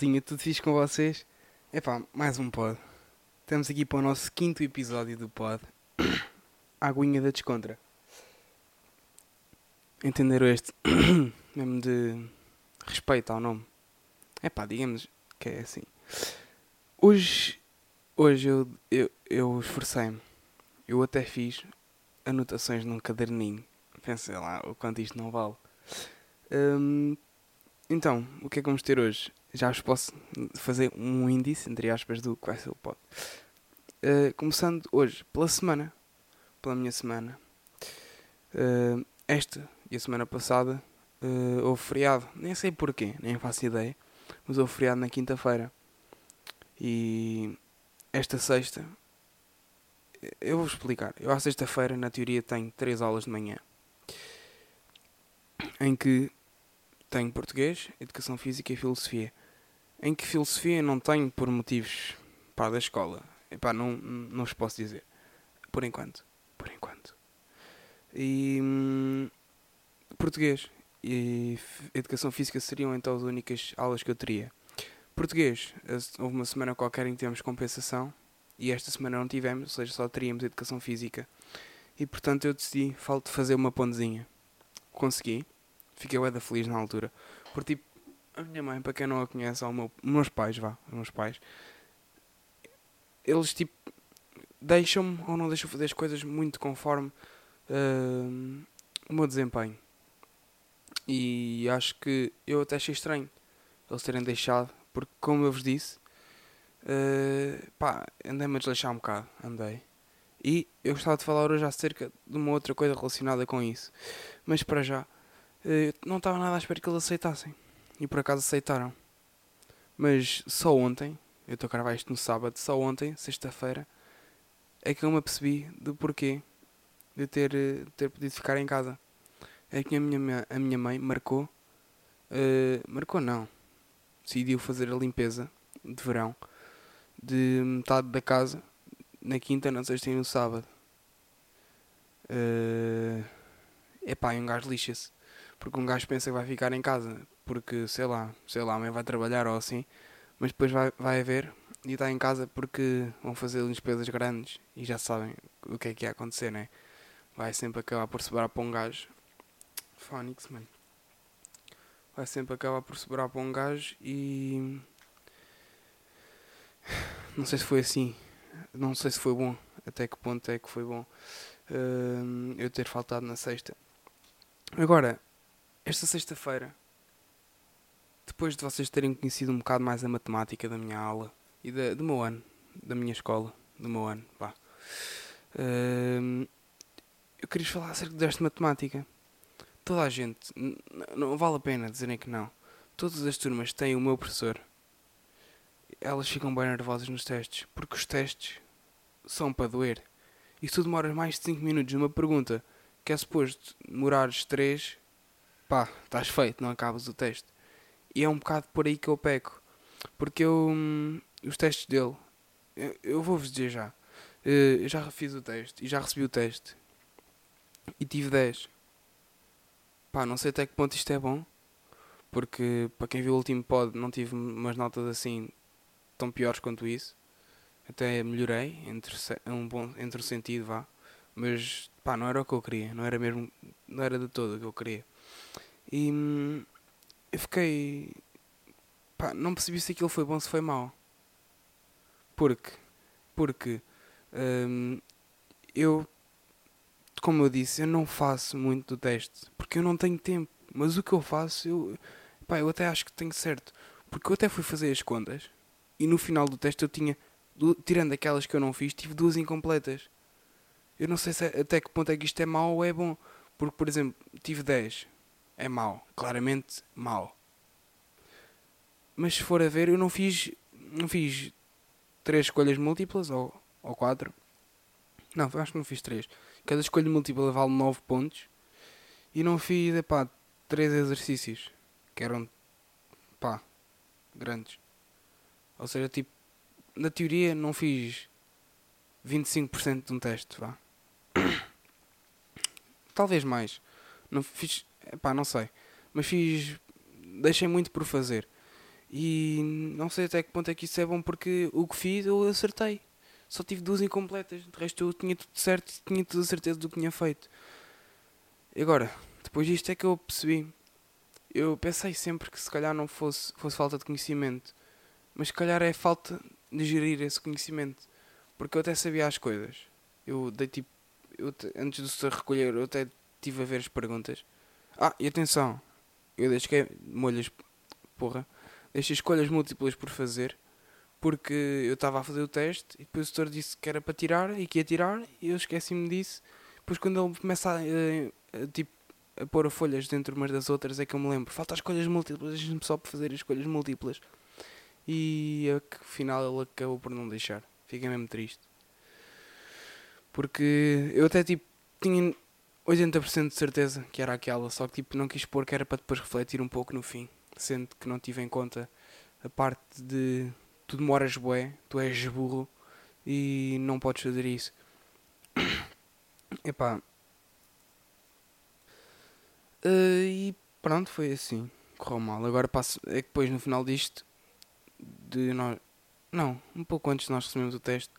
Maltinha, tudo fixe com vocês? Epá, mais um pod. Estamos aqui para o nosso quinto episódio do pod. Aguinha da Descontra. Entenderam este? Mesmo de respeito ao nome. Epá, digamos que é assim. Hoje, hoje eu, eu, eu esforcei-me. Eu até fiz anotações num caderninho. Pensei lá o quanto isto não vale. Hum, então, o que é que vamos ter hoje? Já vos posso fazer um índice, entre aspas, do que vai ser o pod. Uh, começando hoje, pela semana. Pela minha semana. Uh, esta e a semana passada uh, houve feriado. Nem sei porquê, nem faço ideia. Mas houve feriado na quinta-feira. E esta sexta. Eu vou explicar. Eu à sexta-feira, na teoria, tenho três aulas de manhã. Em que tenho português, educação física e filosofia. Em que filosofia não tenho por motivos pá, da escola. Epá, não, não vos posso dizer. Por enquanto. Por enquanto. E hum, português e educação física seriam então as únicas aulas que eu teria. Português, houve uma semana qualquer em que tivemos compensação e esta semana não tivemos, ou seja, só teríamos educação física. E portanto eu decidi fazer uma pontezinha. Consegui fiquei bem feliz na altura. Porque tipo, a minha mãe, para quem não a conhece, ou meu, meus pais, vá, meus pais, eles tipo deixam-me ou não deixam fazer as coisas muito conforme uh, o meu desempenho. E acho que eu até achei estranho eles terem deixado, porque como eu vos disse, uh, pá, andei-me a desleixar um bocado, andei. E eu gostava de falar hoje acerca de uma outra coisa relacionada com isso. Mas para já, eu não estava nada à espera que eles aceitassem. E por acaso aceitaram. Mas só ontem, eu estou a gravar isto no sábado, só ontem, sexta-feira, é que eu me apercebi do porquê de ter, de ter podido ficar em casa. É que a minha, a minha mãe marcou, uh, marcou não, decidiu fazer a limpeza de verão de metade da casa na quinta, na sexta e no sábado. Uh, epá, e um gajo lixa-se. Porque um gajo pensa que vai ficar em casa, porque sei lá, sei lá, a mãe vai trabalhar ou assim, mas depois vai, vai ver e está em casa porque vão fazer despesas grandes e já sabem o que é que ia acontecer, né? Vai sempre acabar por sobrar para um gajo. Phonics, mano. Vai sempre acabar por sobrar para um gajo e. Não sei se foi assim. Não sei se foi bom. Até que ponto é que foi bom uh, eu ter faltado na sexta. Agora, esta sexta-feira, depois de vocês terem conhecido um bocado mais a matemática da minha aula e da, do meu ano, da minha escola, do meu ano, pá, uh, eu queria falar acerca desta matemática. Toda a gente, não vale a pena dizerem que não. Todas as turmas têm o meu professor. Elas ficam bem nervosas nos testes, porque os testes são para doer. E se tu demoras mais de 5 minutos numa pergunta que é suposto demorares 3, pá, estás feito, não acabas o teste. E é um bocado por aí que eu peco. Porque eu. Hum, os testes dele. Eu, eu vou-vos dizer já. Eh, eu já fiz o teste e já recebi o teste. E tive 10. Pá, não sei até que ponto isto é bom. Porque para quem viu o último pod não tive umas notas assim tão piores quanto isso. Até melhorei entre, um bom, entre o sentido, vá. Mas pá, não era o que eu queria. Não era mesmo. Não era de todo o que eu queria. E hum, eu fiquei. Pá, não percebi se aquilo foi bom ou se foi mau. Porque. Porque. Hum, eu. Como eu disse, eu não faço muito do teste. Porque eu não tenho tempo. Mas o que eu faço, eu. Pá, eu até acho que tenho certo. Porque eu até fui fazer as contas. E no final do teste eu tinha. Tirando aquelas que eu não fiz, tive duas incompletas. Eu não sei se, é, até que ponto é que isto é mau ou é bom. Porque, por exemplo, tive 10 é mau, claramente mau. Mas se for a ver, eu não fiz, não fiz três escolhas múltiplas ou, ou quatro. Não, acho que não fiz três. Cada escolha múltipla vale 9 pontos. E não fiz, epá, três exercícios. Que eram, pá, grandes. Ou seja, tipo, na teoria não fiz 25% de um teste, vá. Talvez mais. Não fiz Pá, não sei. Mas fiz. Deixei muito por fazer. E não sei até que ponto é que isso é bom porque o que fiz eu acertei. Só tive duas incompletas. De resto eu tinha tudo certo e tinha toda a certeza do que tinha feito. E agora, depois disto é que eu percebi. Eu pensei sempre que se calhar não fosse, fosse falta de conhecimento. Mas se calhar é falta de gerir esse conhecimento. Porque eu até sabia as coisas. Eu dei tipo. Eu, antes de se recolher, eu até tive a ver as perguntas. Ah, e atenção, eu deixei molhas, porra, deixei escolhas múltiplas por fazer, porque eu estava a fazer o teste e depois o tutor disse que era para tirar e que ia tirar e eu esqueci-me disso. Depois quando ele começa a, a, a, tipo, a pôr folhas dentro umas das outras é que eu me lembro, falta escolhas múltiplas, deixa-me só para fazer escolhas múltiplas. E afinal ele acabou por não deixar. Fiquei mesmo triste. Porque eu até tipo tinha 80% de certeza que era aquela, só que tipo não quis pôr que era para depois refletir um pouco no fim, sendo que não tive em conta a parte de tu demoras bué, tu és burro e não podes fazer isso. Epá. Uh, e pronto, foi assim. Correu mal. Agora passo. É que depois no final disto. De nós. Não, um pouco antes de nós recebemos o teste.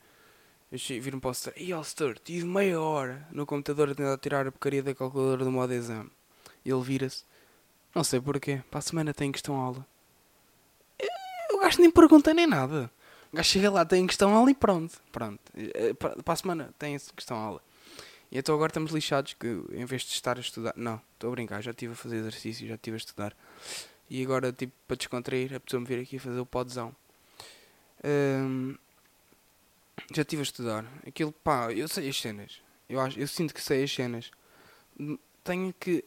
Eu vir um post e Alster, tive meia hora no computador a tentar tirar a porcaria da calculadora do modo exame. E ele vira-se. Não sei porquê. Para a semana tem questão aula. O gajo nem pergunta nem nada. O gajo chega lá, tem questão aula e pronto. Pronto. Eh, para a semana tem questão aula. E então agora estamos lixados que em vez de estar a estudar. Não, estou a brincar, já estive a fazer exercício, já estive a estudar. E agora, tipo, para descontrair, a pessoa me vir aqui a fazer o podzão. Um, já estive a estudar. Aquilo, pá, eu sei as cenas. Eu, acho, eu sinto que sei as cenas. Tenho que,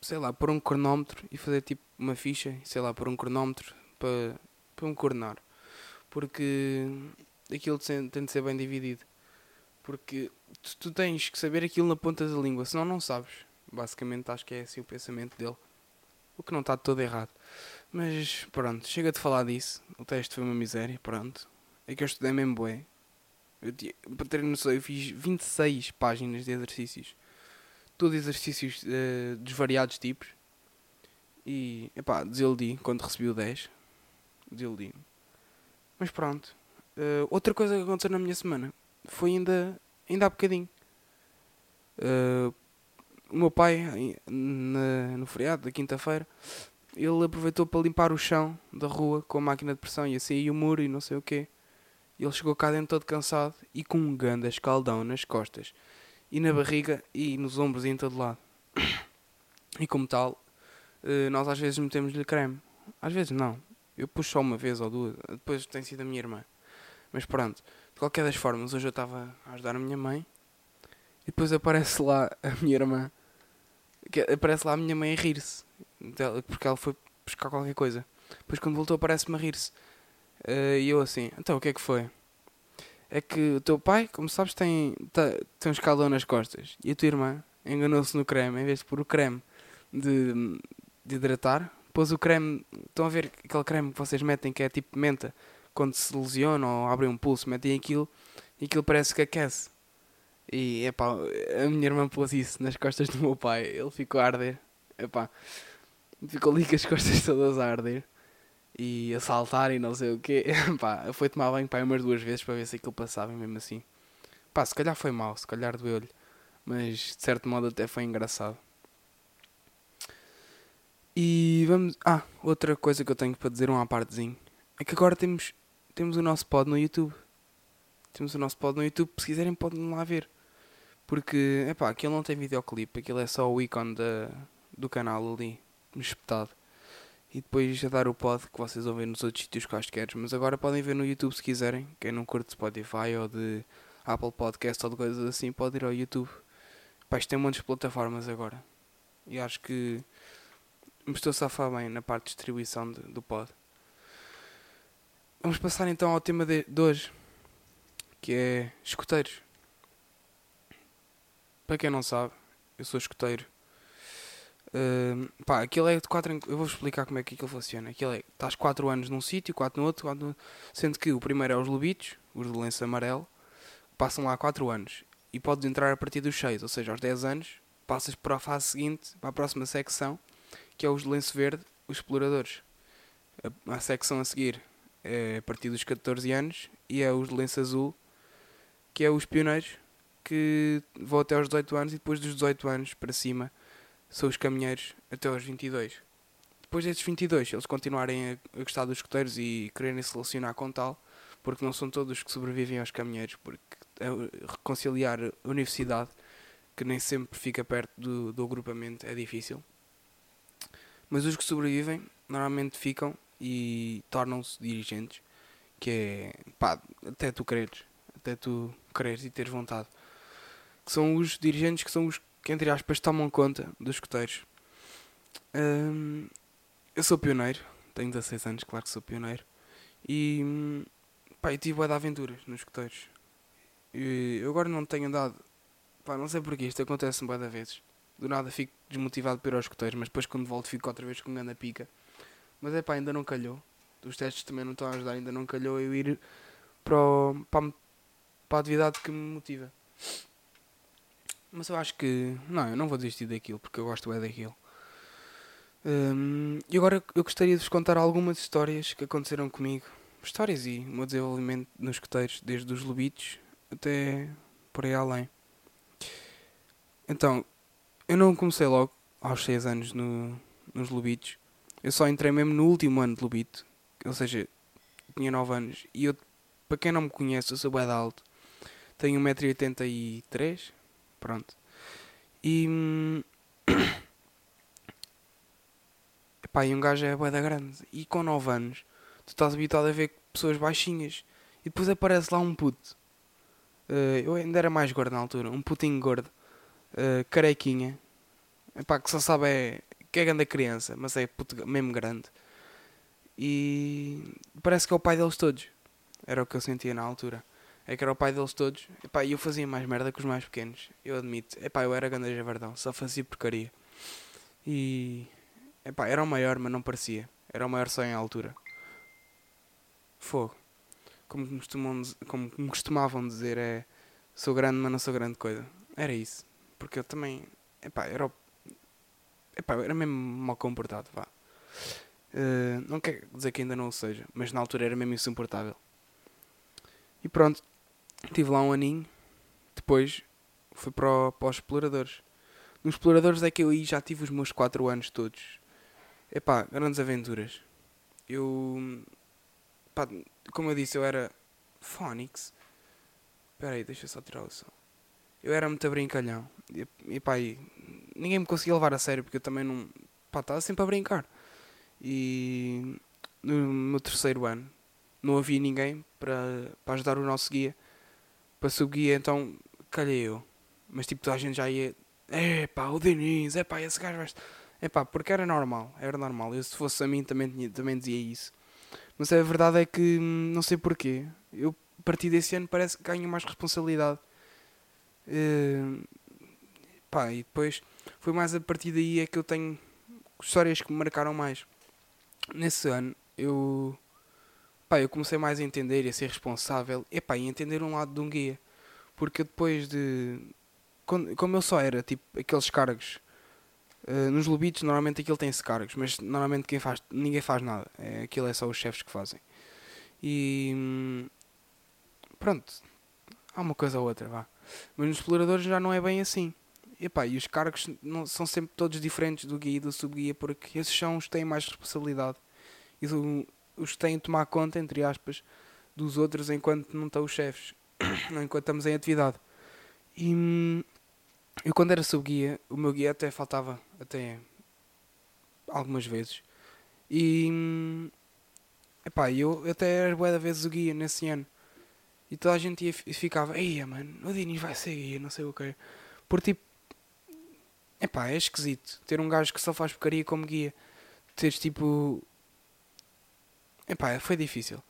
sei lá, pôr um cronómetro e fazer tipo uma ficha, sei lá, pôr um cronómetro para, para me coordenar. Porque aquilo tem de ser bem dividido. Porque tu, tu, tens que saber aquilo na ponta da língua, senão não sabes. Basicamente acho que é assim o pensamento dele. O que não está todo errado. Mas pronto, chega de falar disso. O teste foi uma miséria, pronto. É que eu estudei mesmo. Eu, para ter noção, eu fiz 26 páginas de exercícios. Todos exercícios uh, dos variados tipos. E, epá, desiludi quando recebi o 10. Desiludi. Mas pronto. Uh, outra coisa que aconteceu na minha semana foi ainda, ainda há bocadinho. Uh, o meu pai, na, no feriado da quinta-feira, ele aproveitou para limpar o chão da rua com a máquina de pressão e a sair o muro e não sei o quê. Ele chegou cá dentro todo cansado e com um ganda escaldão nas costas e na barriga e nos ombros e em todo lado. E como tal, eh, nós às vezes metemos-lhe creme. Às vezes não. Eu puxo só uma vez ou duas. Depois tem sido a minha irmã. Mas pronto. De qualquer das formas, hoje eu estava a ajudar a minha mãe. E depois aparece lá a minha irmã. Aparece lá a minha mãe a rir-se. Porque ela foi buscar qualquer coisa. Depois quando voltou aparece-me a rir-se. Uh, e eu assim, então o que é que foi? É que o teu pai, como sabes, tem, tá, tem um escalão nas costas. E a tua irmã enganou-se no creme. Em vez de pôr o creme de, de hidratar, pôs o creme. Estão a ver aquele creme que vocês metem que é tipo menta? Quando se lesiona ou abrem um pulso, metem aquilo e aquilo parece que aquece. E epá, a minha irmã pôs isso nas costas do meu pai. Ele ficou a arder. Epá, ficou ali com as costas todas a arder e a saltar e não sei o quê. pá, foi tomar banho pá, umas duas vezes para ver se aquilo passava mesmo assim. Pá, se calhar foi mal, se calhar doeu-lhe. Mas de certo modo até foi engraçado. E vamos. Ah, outra coisa que eu tenho para dizer, um à partezinho. É que agora temos, temos o nosso pod no YouTube. Temos o nosso pod no YouTube, se quiserem podem lá ver. Porque, é pá, aquilo não tem videoclipe, aquilo é só o ícone da, do canal ali, espetado e depois a dar o pod que vocês ver nos outros sítios quaisquer. Mas agora podem ver no YouTube se quiserem. Quem não curte Spotify ou de Apple Podcast ou de coisas assim, pode ir ao YouTube. Pá, isto tem muitas plataformas agora. E acho que me estou a safar bem na parte de distribuição de, do pod. Vamos passar então ao tema de, de hoje, que é escuteiros. Para quem não sabe, eu sou escuteiro Pá, aquilo é de 4 Eu vou explicar como é que aquilo funciona. Aquilo é. Estás 4 anos num sítio, 4 no outro, 4 no... Sendo que o primeiro é os lobitos, os de lenço amarelo, passam lá 4 anos. E podes entrar a partir dos 6, ou seja, aos 10 anos, passas para a fase seguinte, para a próxima secção, que é os de lenço verde, os exploradores. A, a secção a seguir é a partir dos 14 anos e é os de lenço azul, que é os pioneiros, que vão até aos 18 anos e depois dos 18 anos para cima são os caminheiros até aos 22. Depois desses 22, eles continuarem a, gostar dos escuteiros e quererem se relacionar com tal, porque não são todos que sobrevivem aos caminheiros, porque é, reconciliar a universidade, que nem sempre fica perto do, do agrupamento, é difícil. Mas os que sobrevivem normalmente ficam e tornam-se dirigentes, que é pá, até tu quereres, até tu quereres e teres vontade. Que são os dirigentes que são os que, entre aspas, tomam conta dos escuteiros. Eu sou pioneiro, tenho 16 anos, claro que sou pioneiro. E pá, eu tive de aventuras nos escuteiros. E eu agora não tenho andado, pá, não sei porquê, isto acontece boa de vezes. Do nada fico desmotivado por ir aos escuteiros, mas depois quando volto fico outra vez com grande pica. Mas é pá, ainda não calhou. Os testes também não estão a ajudar, ainda não calhou eu ir para, o, para, para a atividade que me motiva. Mas eu acho que. Não, eu não vou desistir daquilo porque eu gosto é daquilo. Um, e agora eu gostaria de vos contar algumas histórias que aconteceram comigo. Histórias e o meu desenvolvimento nos escuteiros, desde os lobitos até por aí além. Então, eu não comecei logo aos 6 anos no, nos lobitos. Eu só entrei mesmo no último ano de lobito. Ou seja, tinha 9 anos. E eu, para quem não me conhece, eu sou bem alto. Tenho 1,83m. Pronto. E. Epá, e um gajo é bué da grande. E com 9 anos, tu estás habituado a ver pessoas baixinhas. E depois aparece lá um puto. Uh, eu ainda era mais gordo na altura. Um putinho gordo. Uh, carequinha. Epá, que só sabe é, que é grande a criança, mas é puto mesmo grande. E parece que é o pai deles todos. Era o que eu sentia na altura. É que era o pai deles todos. Epá, eu fazia mais merda que os mais pequenos. Eu admito. Epá, eu era grande javardão. Só fazia porcaria. E... Epá, era o maior, mas não parecia. Era o maior só em altura. Fogo. Como, costumam, como me costumavam dizer, é... Sou grande, mas não sou grande coisa. Era isso. Porque eu também... Epá, era o... Epá, era mesmo mal comportado, vá. Uh, não quer dizer que ainda não o seja, mas na altura era mesmo insuportável. E pronto, Tive lá um aninho. Depois fui para, o, para os exploradores. Nos exploradores é que eu aí já tive os meus 4 anos todos. Epá, grandes aventuras. Eu. Como eu disse, eu era. Phonics. Espera aí, deixa eu só tirar o som. Eu era muito brincalhão. E, e e, ninguém me conseguia levar a sério porque eu também não. Pá, estava sempre a brincar. E. No meu terceiro ano, não havia ninguém para, para ajudar o nosso guia para subir, então calhei eu. Mas tipo, toda a gente já ia. É pá, o Diniz, é pá, esse gajo vai. É pá, porque era normal, era normal. Eu se fosse a mim também, também dizia isso. Mas a verdade é que hum, não sei porquê. Eu, a partir desse ano, parece que ganho mais responsabilidade. Uh, pá, e depois foi mais a partir daí é que eu tenho histórias que me marcaram mais. Nesse ano, eu pá, eu comecei mais a entender e a ser responsável e, pá, entender um lado de um guia. Porque depois de. Como eu só era, tipo, aqueles cargos. Uh, nos lobitos normalmente aquilo tem-se cargos, mas normalmente quem faz, ninguém faz nada. É, aquilo é só os chefes que fazem. E. Hum, pronto. Há uma coisa ou outra, vá. Mas nos exploradores já não é bem assim. E, pá, e os cargos não, são sempre todos diferentes do guia e do subguia, porque esses são os que têm mais responsabilidade. E do, os que têm de tomar conta, entre aspas, dos outros enquanto não estão os chefes, enquanto estamos em atividade. E hum, eu quando era sub-guia, o meu guia até faltava até algumas vezes. E hum, epá, eu até era boa da vezes o guia nesse ano. E toda a gente ia, ficava, eia mano, o Diniz vai ser guia, não sei o que. Por tipo, epá, é esquisito ter um gajo que só faz porcaria como guia. Teres tipo Epá, foi difícil.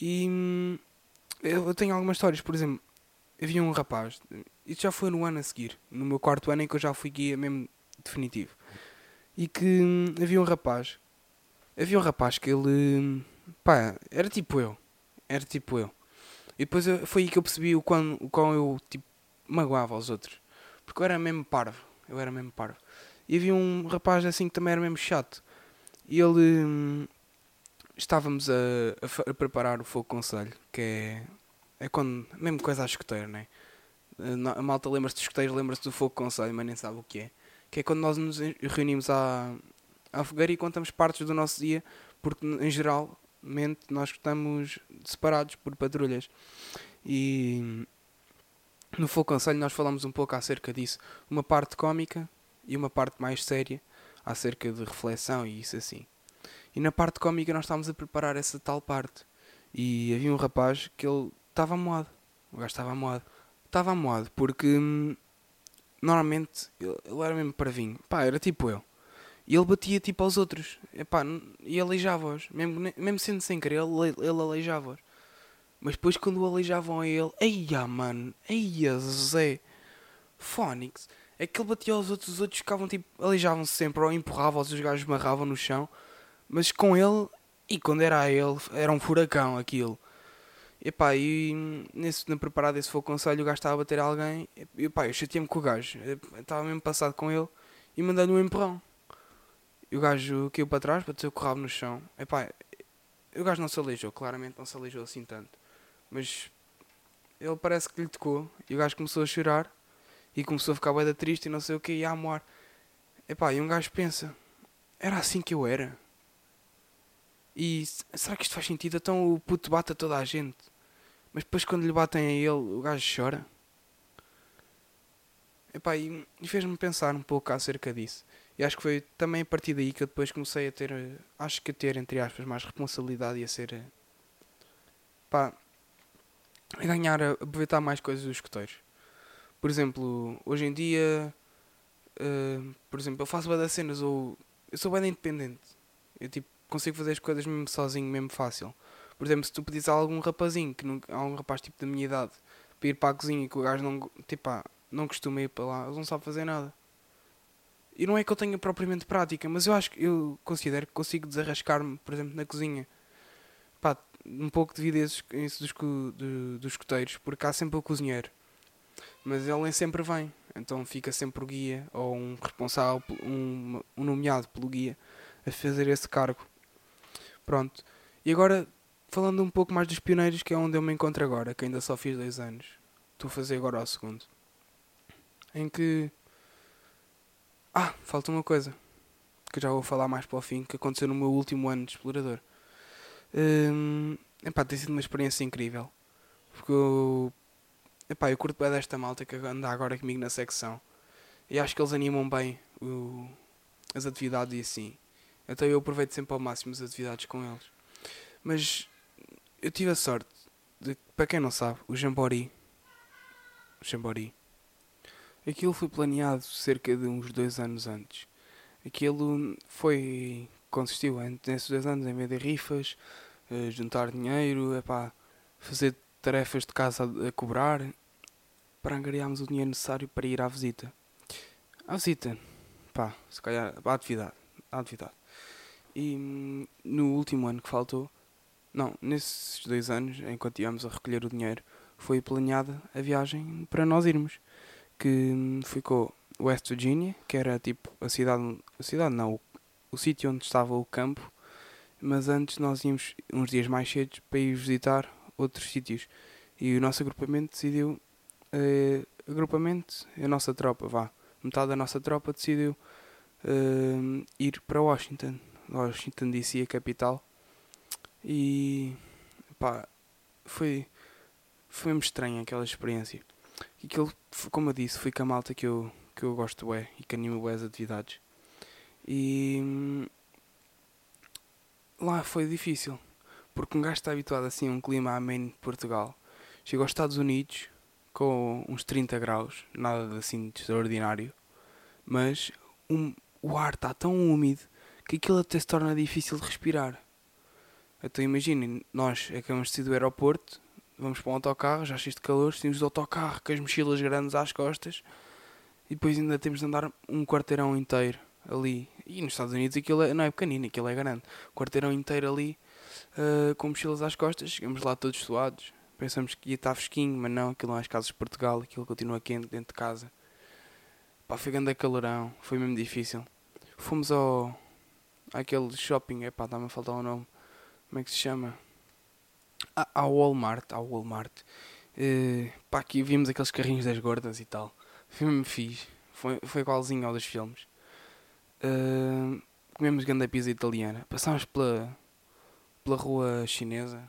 E hum, eu tenho algumas histórias, por exemplo, havia um rapaz, isso já foi no ano a seguir, no meu quarto ano em que eu já fui guia mesmo definitivo. E que hum, havia um rapaz, havia um rapaz que ele, hum, pá, era tipo eu, era tipo eu. E depois eu, foi aí que eu percebi o quão, o quão eu, tipo, magoava aos outros. Porque eu era mesmo parvo, eu era mesmo parvo. E havia um rapaz assim que também era mesmo chato. E ele, estávamos a, a, a, preparar o fogo conselho, que é, é quando, mesmo coisa a escoteiro, né? A malta lembra-se de escoteiro, lembra-se do fogo conselho, mas nem sabe o que é. Que é quando nós nos reunimos à, à fogueira e contamos partes do nosso dia, porque em geralmente nós estamos separados por patrulhas. E no Fogo Conselho nós falamos um pouco acerca disso. Uma parte cómica e uma parte mais séria acerca de reflexão e isso assim. E na parte cómica nós estávamos a preparar essa tal parte. E havia um rapaz que ele estava amoado. O gajo estava amoado. Estava amoado porque hum, normalmente ele, ele era mesmo parvinho. Pá, era tipo eu. E ele batia tipo aos outros. Epá, e aleijava-os. Mesmo, mesmo sendo sem querer, ele, ele aleijava-os. Mas depois quando o aleijavam a ele, eia mano, eia Zé, Fónix, é que ele batia aos outros, os outros ficavam tipo, aleijavam-se sempre, ou empurravam-os, os gajos marravam no chão. Mas com ele, e quando era a ele, era um furacão aquilo. Epá, e nesse, na preparada desse foi o conselho, o gajo estava a bater alguém. E epá, eu chateei-me com o gajo. estava mesmo passado com ele e mandando um empurrão. E o gajo caiu para trás, bateu o rabo no chão. Epá, o gajo não se aleijou, claramente não se aleijou assim tanto. Mas ele parece que lhe tocou. E o gajo começou a chorar. E começou a ficar bem triste e não sei o que. E a amor. Epá, e um gajo pensa: era assim que eu era? E será que isto faz sentido? Então o puto bate a toda a gente. Mas depois quando lhe batem a ele, o gajo chora. Epá, e, fez-me pensar um pouco acerca disso. E acho que foi também a partir daí que eu depois comecei a ter, acho que a ter, entre aspas, mais responsabilidade e a ser, pá, a ganhar, a aproveitar mais coisas dos escuteiros. Por exemplo, hoje em dia, uh, por exemplo, eu faço bem das cenas ou eu sou bem independente. Eu tipo, consigo fazer as coisas mesmo sozinho, mesmo fácil. Por exemplo, se tu pedires a algum rapazinho, que não, algum rapaz tipo da minha idade, para ir para a cozinha e que o gajo não, tipo, pá, não costuma ir para lá, eles não sabem fazer nada. E não é que eu tenha propriamente prática, mas eu acho que eu considero que consigo desarrascar-me, por exemplo, na cozinha. Pá, um pouco devido a isso dos, do, dos escoteiros, porque há sempre o cozinheiro. Mas ele nem sempre vem, então fica sempre o guia ou um responsável, um, um nomeado pelo guia a fazer esse cargo. Pronto. E agora, falando um pouco mais dos pioneiros, que é onde eu me encontro agora, que ainda só fiz dois anos. Estou a fazer agora ao segundo. Em que ah, falta uma coisa que já vou falar mais para o fim, que aconteceu no meu último ano de explorador. Hum, epá, tem sido uma experiência incrível. Porque eu, epá, eu curto bem desta malta que anda agora comigo na secção. E acho que eles animam bem o, as atividades e assim. Então eu aproveito sempre ao máximo as atividades com eles. Mas eu tive a sorte de, para quem não sabe, o Jambori. O Jambori Aquilo foi planeado cerca de uns dois anos antes. Aquilo foi. consistiu nesses dois anos em vender rifas, uh, juntar dinheiro, epá, fazer tarefas de casa a cobrar, para angariarmos o dinheiro necessário para ir à visita. À visita, pá, se calhar, à atividade. À atividade. E hum, no último ano que faltou, não, nesses dois anos, enquanto íamos a recolher o dinheiro, foi planeada a viagem para nós irmos que ficou West Virginia, que era tipo a cidade, a cidade não, o, o sítio onde estava o campo, mas antes nós íamos uns dias mais cedo para ir visitar outros sítios. E o nosso agrupamento decidiu, uh, agrupamento, a nossa tropa, vá, metade da nossa tropa decidiu uh, ir para Washington, Washington DC, a capital, e pá, foi, foi mesmo estranha aquela experiência e aquilo, como eu disse, foi com a malta que eu, que eu gosto é e que animo é as atividades. E lá foi difícil, porque um gajo está habituado assim a um clima ameno de Portugal. Chega aos Estados Unidos com uns 30 graus, nada assim de extraordinário, mas um, o ar está tão úmido que aquilo até se torna difícil de respirar. Então imaginem, nós acabamos de sair do aeroporto, vamos para um autocarro, já cheio de calor, temos de autocarro com as mochilas grandes às costas e depois ainda temos de andar um quarteirão inteiro ali. E nos Estados Unidos aquilo é, não é pequenino, aquilo é grande. Um quarteirão inteiro ali uh, com mochilas às costas, chegamos lá todos suados. Pensamos que ia estar fresquinho, mas não, aquilo não é as casas de Portugal, aquilo continua quente dentro de casa. Pá, foi grande calorão, foi mesmo difícil. Fomos ao. Àquele shopping, é pá, está-me a faltar o nome. Como é que se chama? Ah, ao Walmart, ao Walmart. Uh, pá, aqui vimos aqueles carrinhos das gordas e tal. Foi mesmo fixe. Foi, foi igualzinho ao dos filmes. Uh, comemos grande pizza italiana. Passámos pela, pela rua chinesa.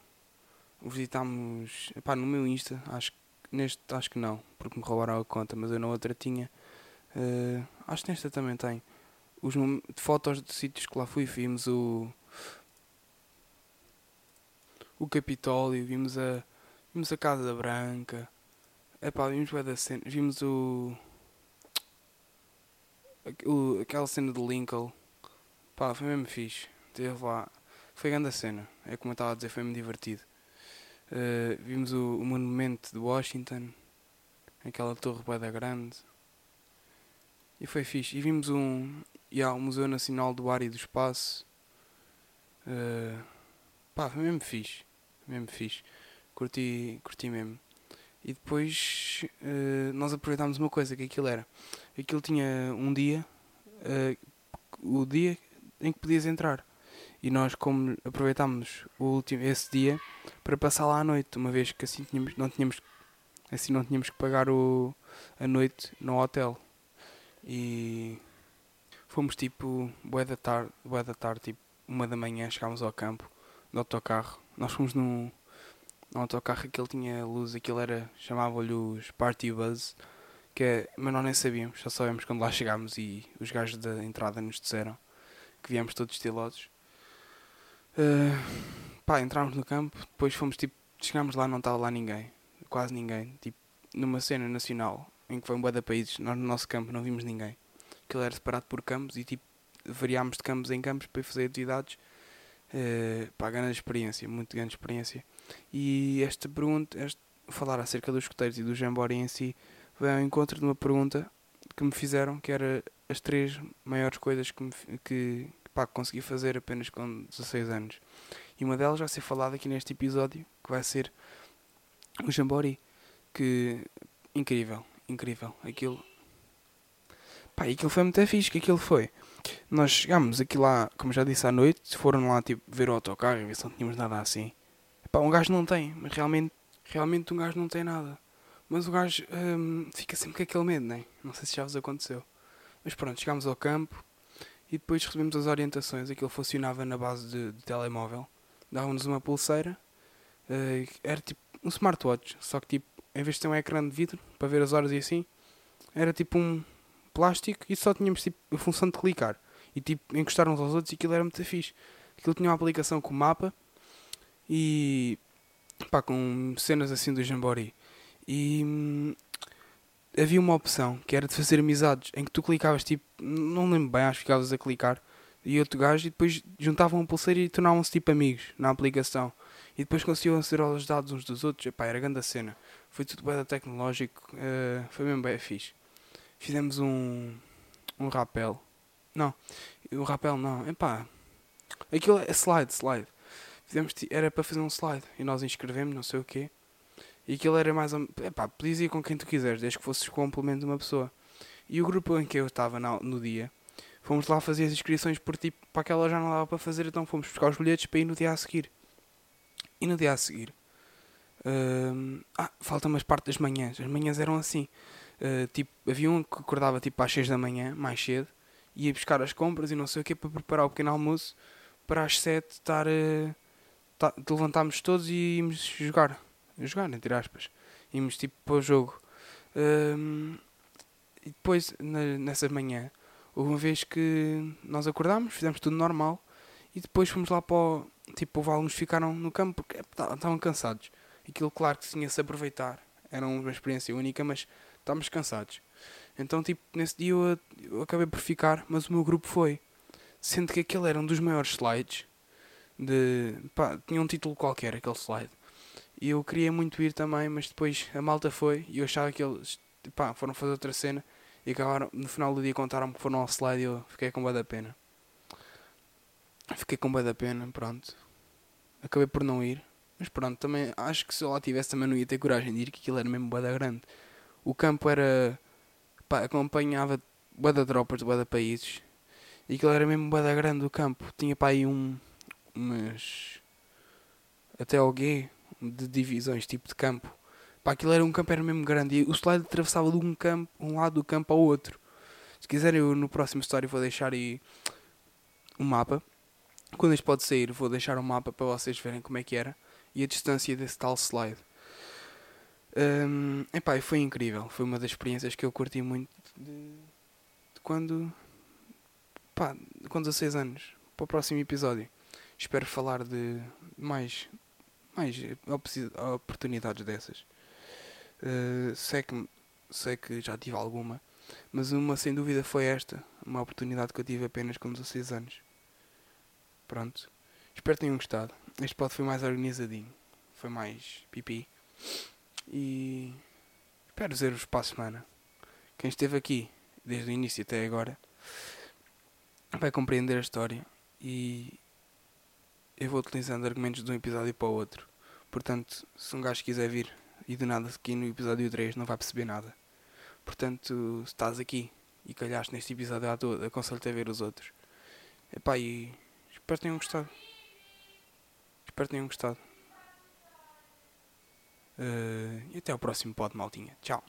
Visitámos. Pá, no meu Insta, acho, neste acho que não, porque me roubaram a conta, mas eu na outra tinha. Uh, acho que nesta também tem. Os fotos de sítios que lá fui, vimos o. O Capitólio, vimos a Vimos a Casa Branca. Epá, vimos da cena. Vimos o, o. Aquela cena de Lincoln. Pá, foi mesmo fixe. Teve lá. Foi grande a cena. É como eu estava a dizer, foi mesmo divertido. Uh, vimos o, o, monumento de Washington. Aquela torre bada grande. E foi fixe. E vimos um. Yeah, o Museu Nacional do Ar e do Espaço. Uh, pá, mesmo fixe. Mesmo fixe curti, curti mesmo. E depois uh, nós aproveitámos uma coisa, que aquilo era. Aquilo tinha um dia, uh, o dia em que podias entrar. E nós como aproveitámos o último, esse dia para passar lá à noite, uma vez que assim tínhamos, não tínhamos assim não tínhamos que pagar o, a noite no hotel. E fomos tipo boa da tarde, boa da tarde, tipo uma da manhã chegámos ao campo do autocarro. Nós fomos num, no autocarro que ele tinha luz, aquilo era, chamava-lhe os Party Buzz, que é, mas nós nem sabíamos, só sabemos quando lá chegámos e os gajos da entrada nos disseram que viemos todos estilosos. Uh, pá, entrámos no campo, depois fomos tipo, chegámos lá não estava lá ninguém, quase ninguém, tipo, numa cena nacional em que foi um bué de países, nós no nosso campo não vimos ninguém. Aquilo era separado por campos e tipo, variámos de campos em campos para fazer atividades. Uh, pá, grande experiência, muito grande experiência. E esta pergunta, este, falar acerca dos escuteiros e do Jamboree em si, vem ao encontro de uma pergunta que me fizeram, que era as três maiores coisas que, me, que pá, consegui fazer apenas com 16 anos. E uma delas vai ser falada aqui neste episódio, que vai ser o Jamboree. Que, incrível, incrível. Aquilo, pá, aquilo foi muito fixe, que aquilo foi. Nós chegámos aqui lá, como já disse, à noite, foram lá tipo ver o autocarro e ver se não tínhamos nada assim. Pá, um gajo não tem, mas realmente, realmente um gajo não tem nada. Mas o gajo hum, fica sempre com aquele medo, né? Não sei se já vos aconteceu. Mas pronto, chegámos ao campo e depois recebemos as orientações. Aquilo funcionava na base de, de telemóvel. Davam-nos uma pulseira. Uh, era tipo um smartwatch, só que tipo, em vez de ter um ecrã de vidro para ver as horas e assim, era tipo um plástico e só tínhamos tipo a função de clicar. E tipo, encostar uns aos outros e aquilo era muito fixe. Aquilo tinha uma aplicação com mapa e pá, com cenas assim do Jamboree. E hum, havia uma opção que era de fazer amizades em que tu clicavas tipo, não lembro bem, acho que ficavas a clicar e outro gajo e depois juntavam um pulseira e tornavam-se tipo amigos na aplicação. E depois conseguiam aceder aos dados uns dos outros. Epá, era grande a cena. Foi tudo bem tecnológico. Uh, foi mesmo bem fixe. Fizemos um, um rapel. Não, o rapel não. Epá, aquilo é slide, slide fizemos, era para fazer um slide e nós inscrevemos, não sei o quê. E aquilo era mais. Epá, podias ir com quem tu quiseres, desde que fosses complemento de uma pessoa. E o grupo em que eu estava no dia, fomos lá fazer as inscrições por tipo, para aquela já não dava para fazer, então fomos buscar os bilhetes para ir no dia a seguir. E no dia a seguir, uh, ah, falta umas partes das manhãs. As manhãs eram assim. Uh, tipo, havia um que acordava tipo às 6 da manhã, mais cedo, ia buscar as compras e não sei o que para preparar o pequeno almoço para às 7 estar. Uh, tá, levantámos todos e íamos jogar. Jogar, entre aspas. Íamos tipo para o jogo. Um, e depois, na, nessa manhã, houve uma vez que nós acordámos, fizemos tudo normal e depois fomos lá para o. Tipo, houve alguns que ficaram no campo porque estavam cansados. Aquilo, claro que tinha-se aproveitar. Era uma experiência única, mas estávamos cansados. Então, tipo, nesse dia eu, eu acabei por ficar, mas o meu grupo foi. Sendo que aquele era um dos maiores slides de. Pá, tinha um título qualquer aquele slide. E eu queria muito ir também, mas depois a malta foi e eu achava que eles pá, foram fazer outra cena e acabaram, no final do dia contaram-me que foram ao slide e eu fiquei com bué da pena. Fiquei com bué da pena, pronto. Acabei por não ir. Mas pronto, também acho que se eu lá tivesse também não ia ter coragem de ir, que aquilo era mesmo bué da grande. O campo era. pá, acompanhava bué da tropas de bué da países. E aquilo era mesmo bué da grande o campo. Tinha pá aí um umas até ao de divisões, tipo de campo. Pá, aquilo era um campo, era mesmo grande. E o slide atravessava de um, campo, um lado do campo ao outro. Se quiserem, eu no próximo story vou deixar aí um mapa. Quando este pode sair, vou deixar um mapa para vocês verem como é que era e a distância desse tal slide. Um, epá, foi incrível. Foi uma das experiências que eu curti muito de, de quando. Pá, com 16 anos. Para o próximo episódio. Espero falar de mais, mais oportunidades dessas. Uh, sei, que, sei que já tive alguma, mas uma sem dúvida foi esta. Uma oportunidade que eu tive apenas com 16 anos. Pronto. Espero que tenham gostado. Este pod foi mais organizadinho. Foi mais pipi. E espero ver-vos para a semana. Quem esteve aqui desde o início até agora vai compreender a história e eu vou utilizando argumentos de um episódio para o outro. Portanto, se um gajo quiser vir e de nada aqui no episódio 3 não vai perceber nada. Portanto, se estás aqui e calhaste neste episódio à toa, aconselho-te a ver os outros. Epá, e espero que tenham gostado. Espero que tenham gostado. Uh, e até ao próximo pod, maltinha. Tchau.